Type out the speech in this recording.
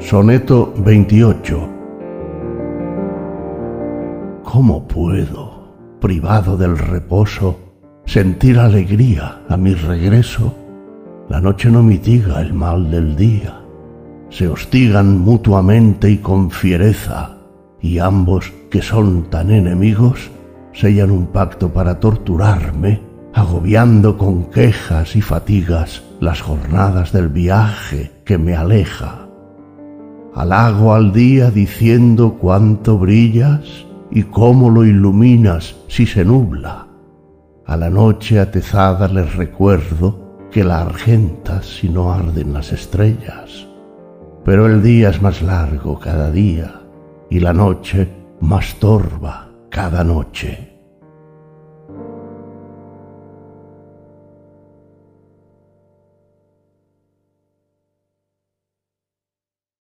Soneto 28 ¿Cómo puedo, privado del reposo, sentir alegría a mi regreso? La noche no mitiga el mal del día. Se hostigan mutuamente y con fiereza, y ambos, que son tan enemigos, sellan un pacto para torturarme, agobiando con quejas y fatigas las jornadas del viaje que me aleja. Halago al día diciendo cuánto brillas y cómo lo iluminas si se nubla. A la noche atezada les recuerdo que la argenta si no arden las estrellas. Pero el día es más largo cada día y la noche más torva cada noche.